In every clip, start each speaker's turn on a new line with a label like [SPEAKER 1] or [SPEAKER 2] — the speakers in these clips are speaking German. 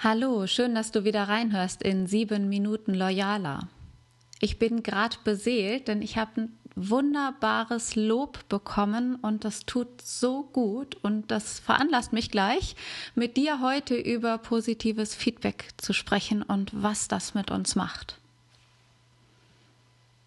[SPEAKER 1] Hallo, schön, dass du wieder reinhörst in sieben Minuten Loyaler. Ich bin gerade beseelt, denn ich habe ein wunderbares Lob bekommen und das tut so gut und das veranlasst mich gleich, mit dir heute über positives Feedback zu sprechen und was das mit uns macht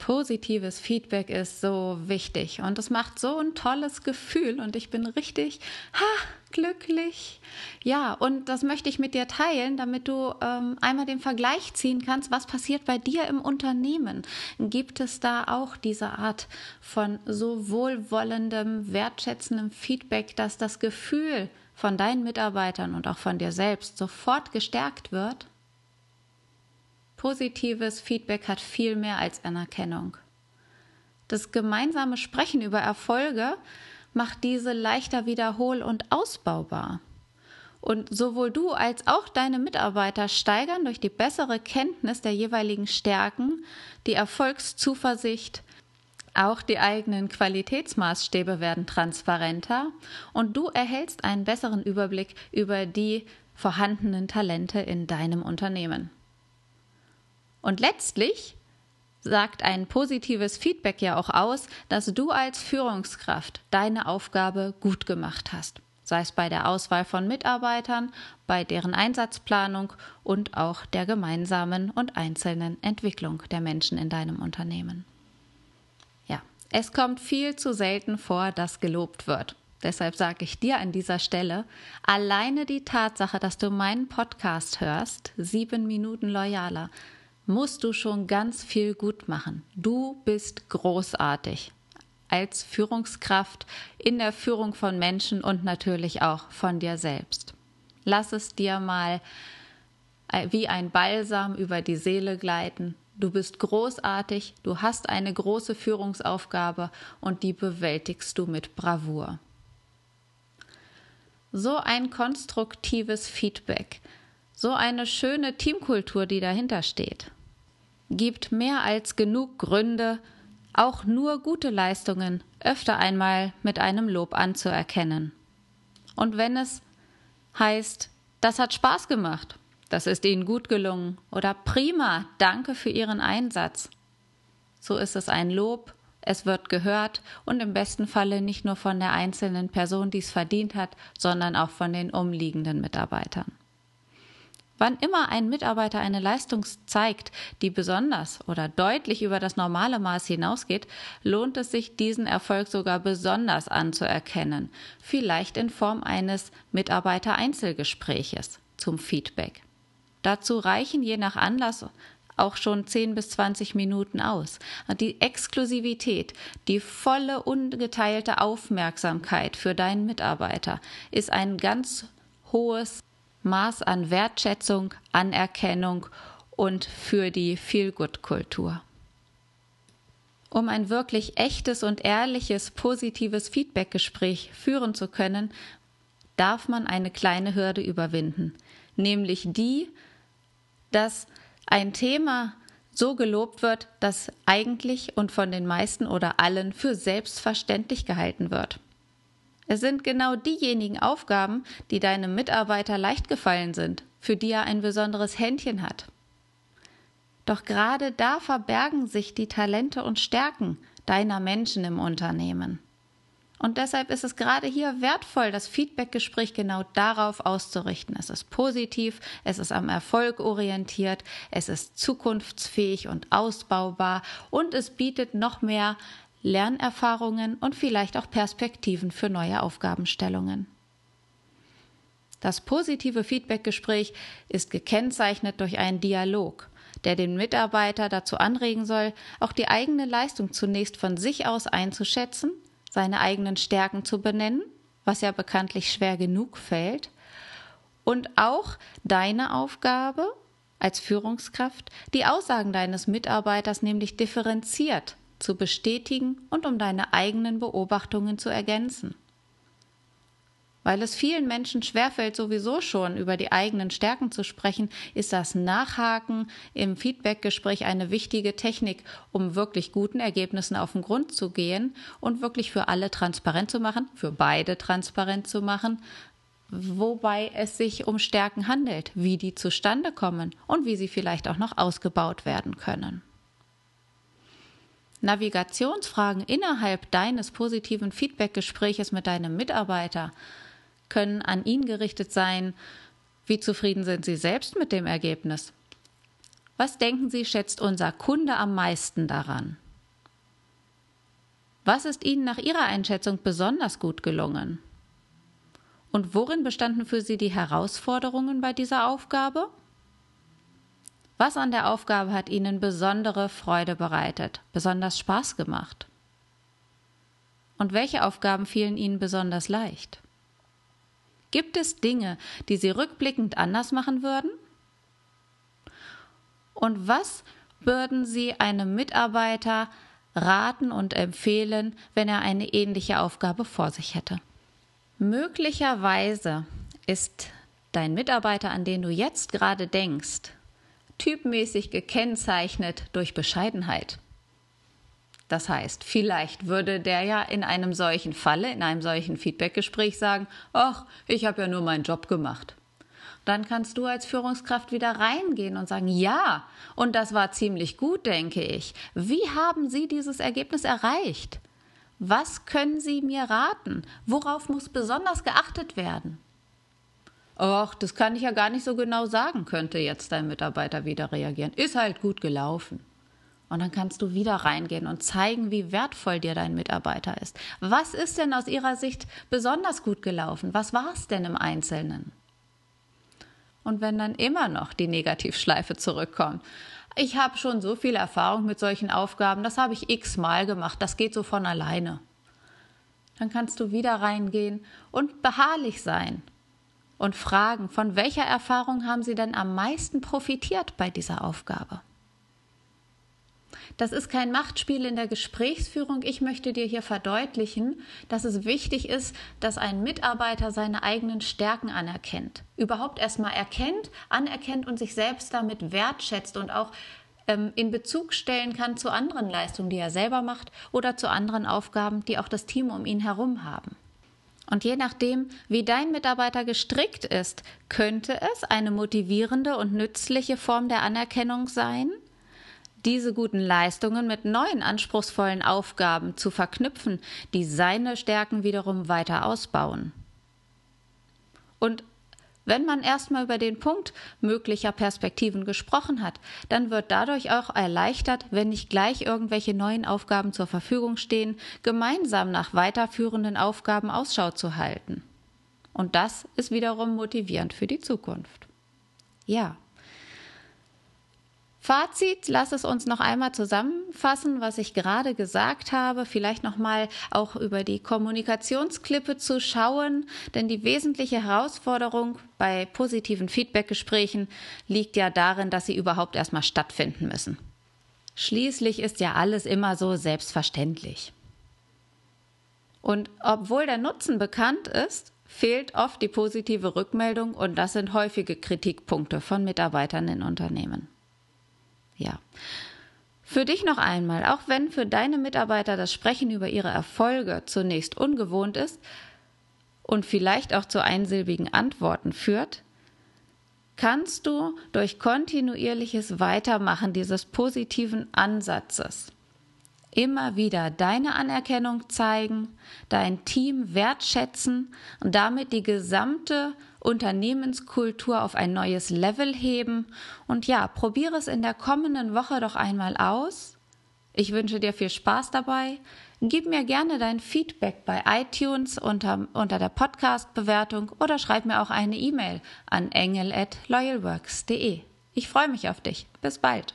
[SPEAKER 1] positives Feedback ist so wichtig und es macht so ein tolles Gefühl und ich bin richtig ha, glücklich. Ja, und das möchte ich mit dir teilen, damit du ähm, einmal den Vergleich ziehen kannst, was passiert bei dir im Unternehmen. Gibt es da auch diese Art von so wohlwollendem, wertschätzendem Feedback, dass das Gefühl von deinen Mitarbeitern und auch von dir selbst sofort gestärkt wird? Positives Feedback hat viel mehr als Anerkennung. Das gemeinsame Sprechen über Erfolge macht diese leichter wiederhol- und ausbaubar. Und sowohl du als auch deine Mitarbeiter steigern durch die bessere Kenntnis der jeweiligen Stärken die Erfolgszuversicht, auch die eigenen Qualitätsmaßstäbe werden transparenter und du erhältst einen besseren Überblick über die vorhandenen Talente in deinem Unternehmen. Und letztlich sagt ein positives Feedback ja auch aus, dass du als Führungskraft deine Aufgabe gut gemacht hast. Sei es bei der Auswahl von Mitarbeitern, bei deren Einsatzplanung und auch der gemeinsamen und einzelnen Entwicklung der Menschen in deinem Unternehmen. Ja, es kommt viel zu selten vor, dass gelobt wird. Deshalb sage ich dir an dieser Stelle, alleine die Tatsache, dass du meinen Podcast hörst, sieben Minuten loyaler, musst du schon ganz viel gut machen. Du bist großartig als Führungskraft in der Führung von Menschen und natürlich auch von dir selbst. Lass es dir mal äh, wie ein Balsam über die Seele gleiten. Du bist großartig, du hast eine große Führungsaufgabe und die bewältigst du mit Bravour. So ein konstruktives Feedback, so eine schöne Teamkultur, die dahinter steht gibt mehr als genug Gründe, auch nur gute Leistungen öfter einmal mit einem Lob anzuerkennen. Und wenn es heißt, das hat Spaß gemacht, das ist Ihnen gut gelungen oder prima, danke für Ihren Einsatz, so ist es ein Lob, es wird gehört und im besten Falle nicht nur von der einzelnen Person, die es verdient hat, sondern auch von den umliegenden Mitarbeitern. Wann immer ein Mitarbeiter eine Leistung zeigt, die besonders oder deutlich über das normale Maß hinausgeht, lohnt es sich, diesen Erfolg sogar besonders anzuerkennen, vielleicht in Form eines Mitarbeiter-Einzelgespräches zum Feedback. Dazu reichen je nach Anlass auch schon 10 bis 20 Minuten aus. Die Exklusivität, die volle ungeteilte Aufmerksamkeit für deinen Mitarbeiter ist ein ganz hohes Maß an Wertschätzung, Anerkennung und für die Feel-Good-Kultur. Um ein wirklich echtes und ehrliches, positives Feedback-Gespräch führen zu können, darf man eine kleine Hürde überwinden, nämlich die, dass ein Thema so gelobt wird, dass eigentlich und von den meisten oder allen für selbstverständlich gehalten wird. Es sind genau diejenigen Aufgaben, die deinem Mitarbeiter leicht gefallen sind, für die er ein besonderes Händchen hat. Doch gerade da verbergen sich die Talente und Stärken deiner Menschen im Unternehmen. Und deshalb ist es gerade hier wertvoll, das Feedbackgespräch genau darauf auszurichten. Es ist positiv, es ist am Erfolg orientiert, es ist zukunftsfähig und ausbaubar und es bietet noch mehr Lernerfahrungen und vielleicht auch Perspektiven für neue Aufgabenstellungen. Das positive Feedbackgespräch ist gekennzeichnet durch einen Dialog, der den Mitarbeiter dazu anregen soll, auch die eigene Leistung zunächst von sich aus einzuschätzen, seine eigenen Stärken zu benennen, was ja bekanntlich schwer genug fällt, und auch deine Aufgabe als Führungskraft, die Aussagen deines Mitarbeiters nämlich differenziert zu bestätigen und um deine eigenen Beobachtungen zu ergänzen. Weil es vielen Menschen schwerfällt, sowieso schon über die eigenen Stärken zu sprechen, ist das Nachhaken im Feedbackgespräch eine wichtige Technik, um wirklich guten Ergebnissen auf den Grund zu gehen und wirklich für alle transparent zu machen, für beide transparent zu machen, wobei es sich um Stärken handelt, wie die zustande kommen und wie sie vielleicht auch noch ausgebaut werden können. Navigationsfragen innerhalb deines positiven Feedbackgespräches mit deinem Mitarbeiter können an ihn gerichtet sein, wie zufrieden sind Sie selbst mit dem Ergebnis? Was denken Sie, schätzt unser Kunde am meisten daran? Was ist Ihnen nach Ihrer Einschätzung besonders gut gelungen? Und worin bestanden für Sie die Herausforderungen bei dieser Aufgabe? Was an der Aufgabe hat Ihnen besondere Freude bereitet, besonders Spaß gemacht? Und welche Aufgaben fielen Ihnen besonders leicht? Gibt es Dinge, die Sie rückblickend anders machen würden? Und was würden Sie einem Mitarbeiter raten und empfehlen, wenn er eine ähnliche Aufgabe vor sich hätte? Möglicherweise ist dein Mitarbeiter, an den du jetzt gerade denkst, typmäßig gekennzeichnet durch Bescheidenheit. Das heißt, vielleicht würde der ja in einem solchen Falle, in einem solchen Feedbackgespräch sagen, ach, ich habe ja nur meinen Job gemacht. Dann kannst du als Führungskraft wieder reingehen und sagen, ja, und das war ziemlich gut, denke ich. Wie haben Sie dieses Ergebnis erreicht? Was können Sie mir raten? Worauf muss besonders geachtet werden? Ach, das kann ich ja gar nicht so genau sagen, könnte jetzt dein Mitarbeiter wieder reagieren. Ist halt gut gelaufen. Und dann kannst du wieder reingehen und zeigen, wie wertvoll dir dein Mitarbeiter ist. Was ist denn aus ihrer Sicht besonders gut gelaufen? Was war es denn im Einzelnen? Und wenn dann immer noch die Negativschleife zurückkommt, ich habe schon so viel Erfahrung mit solchen Aufgaben, das habe ich x-mal gemacht, das geht so von alleine. Dann kannst du wieder reingehen und beharrlich sein und fragen, von welcher Erfahrung haben sie denn am meisten profitiert bei dieser Aufgabe? Das ist kein Machtspiel in der Gesprächsführung. Ich möchte dir hier verdeutlichen, dass es wichtig ist, dass ein Mitarbeiter seine eigenen Stärken anerkennt. Überhaupt erstmal erkennt, anerkennt und sich selbst damit wertschätzt und auch ähm, in Bezug stellen kann zu anderen Leistungen, die er selber macht oder zu anderen Aufgaben, die auch das Team um ihn herum haben. Und je nachdem, wie dein Mitarbeiter gestrickt ist, könnte es eine motivierende und nützliche Form der Anerkennung sein, diese guten Leistungen mit neuen anspruchsvollen Aufgaben zu verknüpfen, die seine Stärken wiederum weiter ausbauen. Und wenn man erstmal über den Punkt möglicher Perspektiven gesprochen hat, dann wird dadurch auch erleichtert, wenn nicht gleich irgendwelche neuen Aufgaben zur Verfügung stehen, gemeinsam nach weiterführenden Aufgaben Ausschau zu halten. Und das ist wiederum motivierend für die Zukunft. Ja, Fazit, lass es uns noch einmal zusammenfassen, was ich gerade gesagt habe, vielleicht noch mal auch über die Kommunikationsklippe zu schauen, denn die wesentliche Herausforderung bei positiven Feedbackgesprächen liegt ja darin, dass sie überhaupt erstmal stattfinden müssen. Schließlich ist ja alles immer so selbstverständlich. Und obwohl der Nutzen bekannt ist, fehlt oft die positive Rückmeldung und das sind häufige Kritikpunkte von Mitarbeitern in Unternehmen. Ja. Für dich noch einmal, auch wenn für deine Mitarbeiter das Sprechen über ihre Erfolge zunächst ungewohnt ist und vielleicht auch zu einsilbigen Antworten führt, kannst du durch kontinuierliches Weitermachen dieses positiven Ansatzes immer wieder deine Anerkennung zeigen, dein Team wertschätzen und damit die gesamte Unternehmenskultur auf ein neues Level heben. Und ja, probiere es in der kommenden Woche doch einmal aus. Ich wünsche dir viel Spaß dabei. Gib mir gerne dein Feedback bei iTunes unter, unter der Podcast-Bewertung oder schreib mir auch eine E-Mail an engel at loyalworks.de. Ich freue mich auf dich. Bis bald.